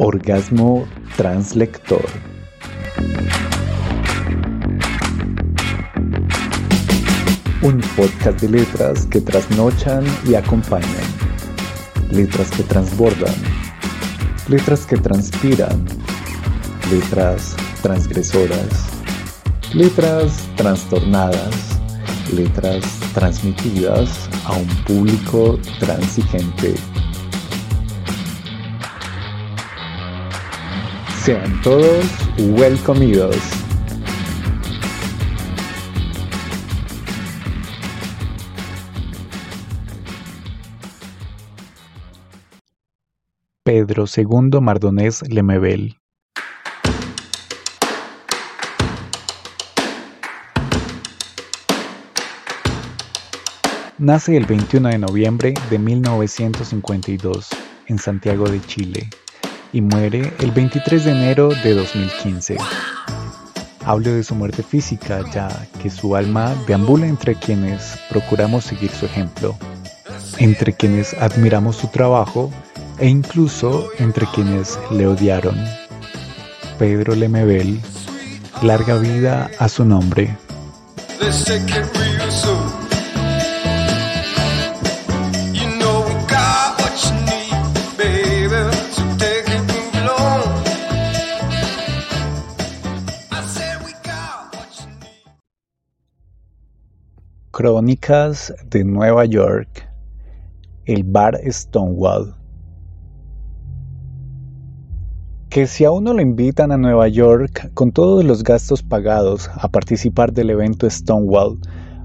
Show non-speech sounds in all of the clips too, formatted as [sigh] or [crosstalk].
Orgasmo Translector. Un podcast de letras que trasnochan y acompañan. Letras que transbordan. Letras que transpiran. Letras transgresoras. Letras trastornadas. Letras transmitidas a un público transigente. Sean todos welcomidos. Pedro II Mardonés Lemebel Nace el 21 de noviembre de 1952 en Santiago de Chile y muere el 23 de enero de 2015. Hablo de su muerte física ya que su alma deambula entre quienes procuramos seguir su ejemplo, entre quienes admiramos su trabajo e incluso entre quienes le odiaron. Pedro Lemebel, larga vida a su nombre. Crónicas de Nueva York, el bar Stonewall. Que si a uno lo invitan a Nueva York con todos los gastos pagados a participar del evento Stonewall,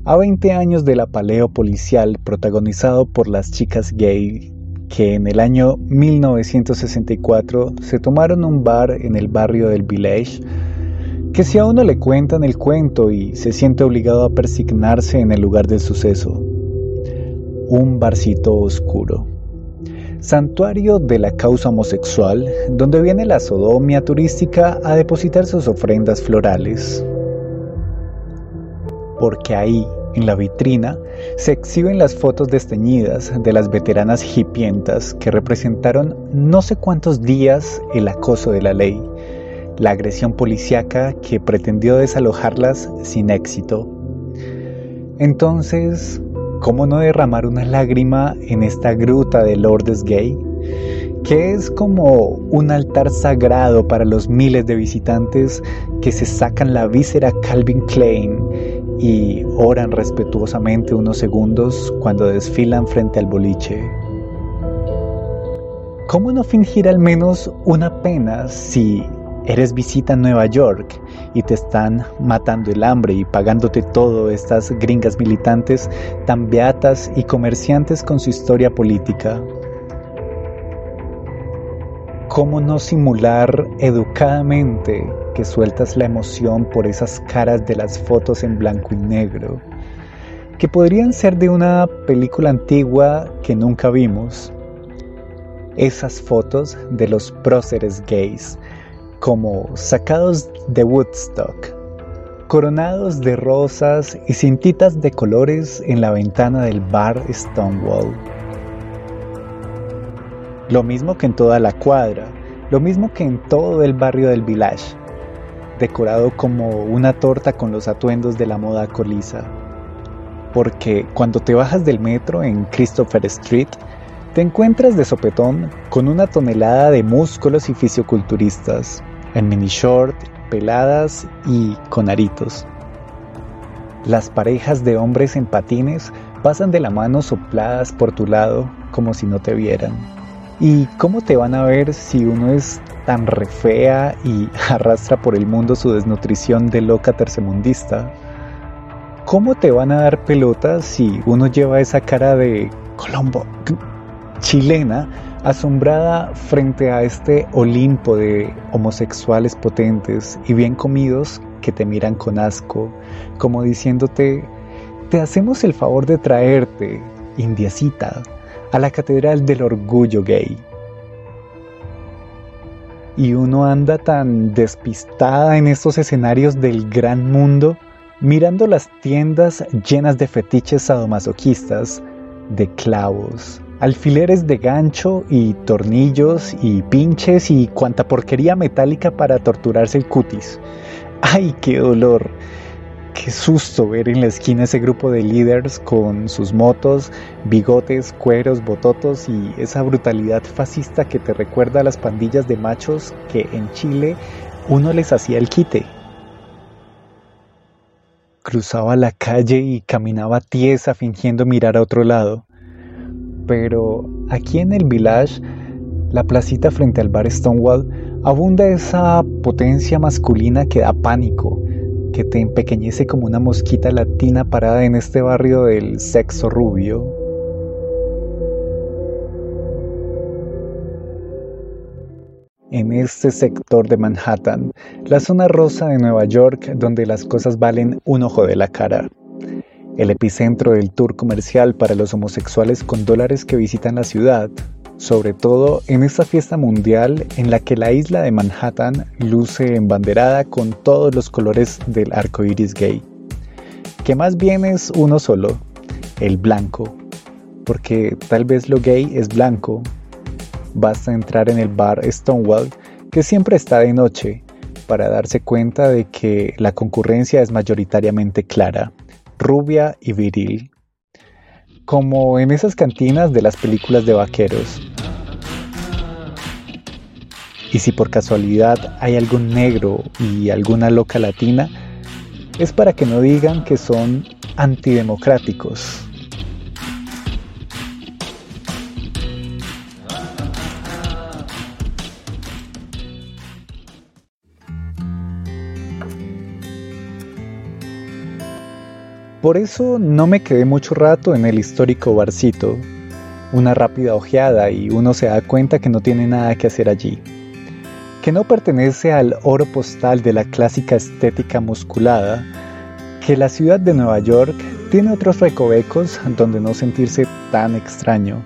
a 20 años del apaleo policial protagonizado por las chicas gay que en el año 1964 se tomaron un bar en el barrio del Village, que si a uno le cuentan el cuento y se siente obligado a persignarse en el lugar del suceso. Un barcito oscuro. Santuario de la causa homosexual, donde viene la sodomia turística a depositar sus ofrendas florales. Porque ahí, en la vitrina, se exhiben las fotos desteñidas de las veteranas hipientas que representaron no sé cuántos días el acoso de la ley la agresión policíaca que pretendió desalojarlas sin éxito. Entonces, ¿cómo no derramar una lágrima en esta gruta de Lourdes Gay? que es como un altar sagrado para los miles de visitantes que se sacan la víscera Calvin Klein y oran respetuosamente unos segundos cuando desfilan frente al boliche. ¿Cómo no fingir al menos una pena si Eres visita en Nueva York y te están matando el hambre y pagándote todo estas gringas militantes tan beatas y comerciantes con su historia política. ¿Cómo no simular educadamente que sueltas la emoción por esas caras de las fotos en blanco y negro? Que podrían ser de una película antigua que nunca vimos. Esas fotos de los próceres gays como sacados de Woodstock, coronados de rosas y cintitas de colores en la ventana del bar Stonewall. Lo mismo que en toda la cuadra, lo mismo que en todo el barrio del Village, decorado como una torta con los atuendos de la moda colisa. Porque cuando te bajas del metro en Christopher Street, te encuentras de sopetón con una tonelada de músculos y fisioculturistas, en mini short, peladas y con aritos. Las parejas de hombres en patines pasan de la mano sopladas por tu lado como si no te vieran. ¿Y cómo te van a ver si uno es tan refea y [laughs] arrastra por el mundo su desnutrición de loca tercermundista? ¿Cómo te van a dar pelotas si uno lleva esa cara de Colombo chilena asombrada frente a este Olimpo de homosexuales potentes y bien comidos que te miran con asco, como diciéndote, te hacemos el favor de traerte, indiecita, a la Catedral del Orgullo Gay. Y uno anda tan despistada en estos escenarios del gran mundo, mirando las tiendas llenas de fetiches sadomasoquistas, de clavos, alfileres de gancho y tornillos y pinches y cuanta porquería metálica para torturarse el cutis. ¡Ay, qué dolor! Qué susto ver en la esquina ese grupo de líderes con sus motos, bigotes, cueros, bototos y esa brutalidad fascista que te recuerda a las pandillas de machos que en Chile uno les hacía el quite. Cruzaba la calle y caminaba tiesa fingiendo mirar a otro lado. Pero aquí en el village, la placita frente al bar Stonewall, abunda esa potencia masculina que da pánico que te empequeñece como una mosquita latina parada en este barrio del sexo rubio. En este sector de Manhattan, la zona rosa de Nueva York, donde las cosas valen un ojo de la cara. El epicentro del tour comercial para los homosexuales con dólares que visitan la ciudad, sobre todo en esta fiesta mundial en la que la isla de Manhattan luce embanderada con todos los colores del arco iris gay, que más bien es uno solo, el blanco, porque tal vez lo gay es blanco. Basta entrar en el bar Stonewall, que siempre está de noche, para darse cuenta de que la concurrencia es mayoritariamente clara, rubia y viril como en esas cantinas de las películas de vaqueros. Y si por casualidad hay algún negro y alguna loca latina, es para que no digan que son antidemocráticos. Por eso no me quedé mucho rato en el histórico barcito. Una rápida ojeada y uno se da cuenta que no tiene nada que hacer allí. Que no pertenece al oro postal de la clásica estética musculada, que la ciudad de Nueva York tiene otros recovecos donde no sentirse tan extraño.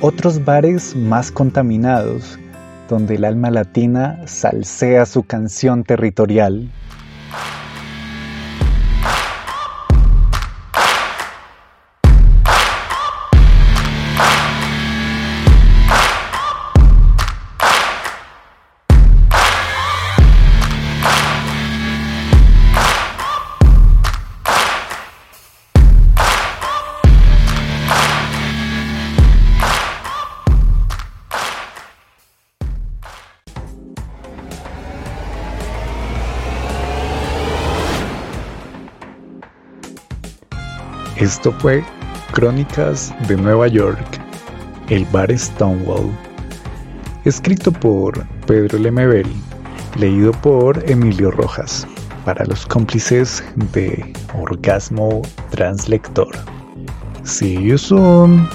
Otros bares más contaminados, donde el alma latina salsea su canción territorial. Esto fue Crónicas de Nueva York, el bar Stonewall, escrito por Pedro Lemebel, leído por Emilio Rojas, para los cómplices de Orgasmo Translector. See you soon.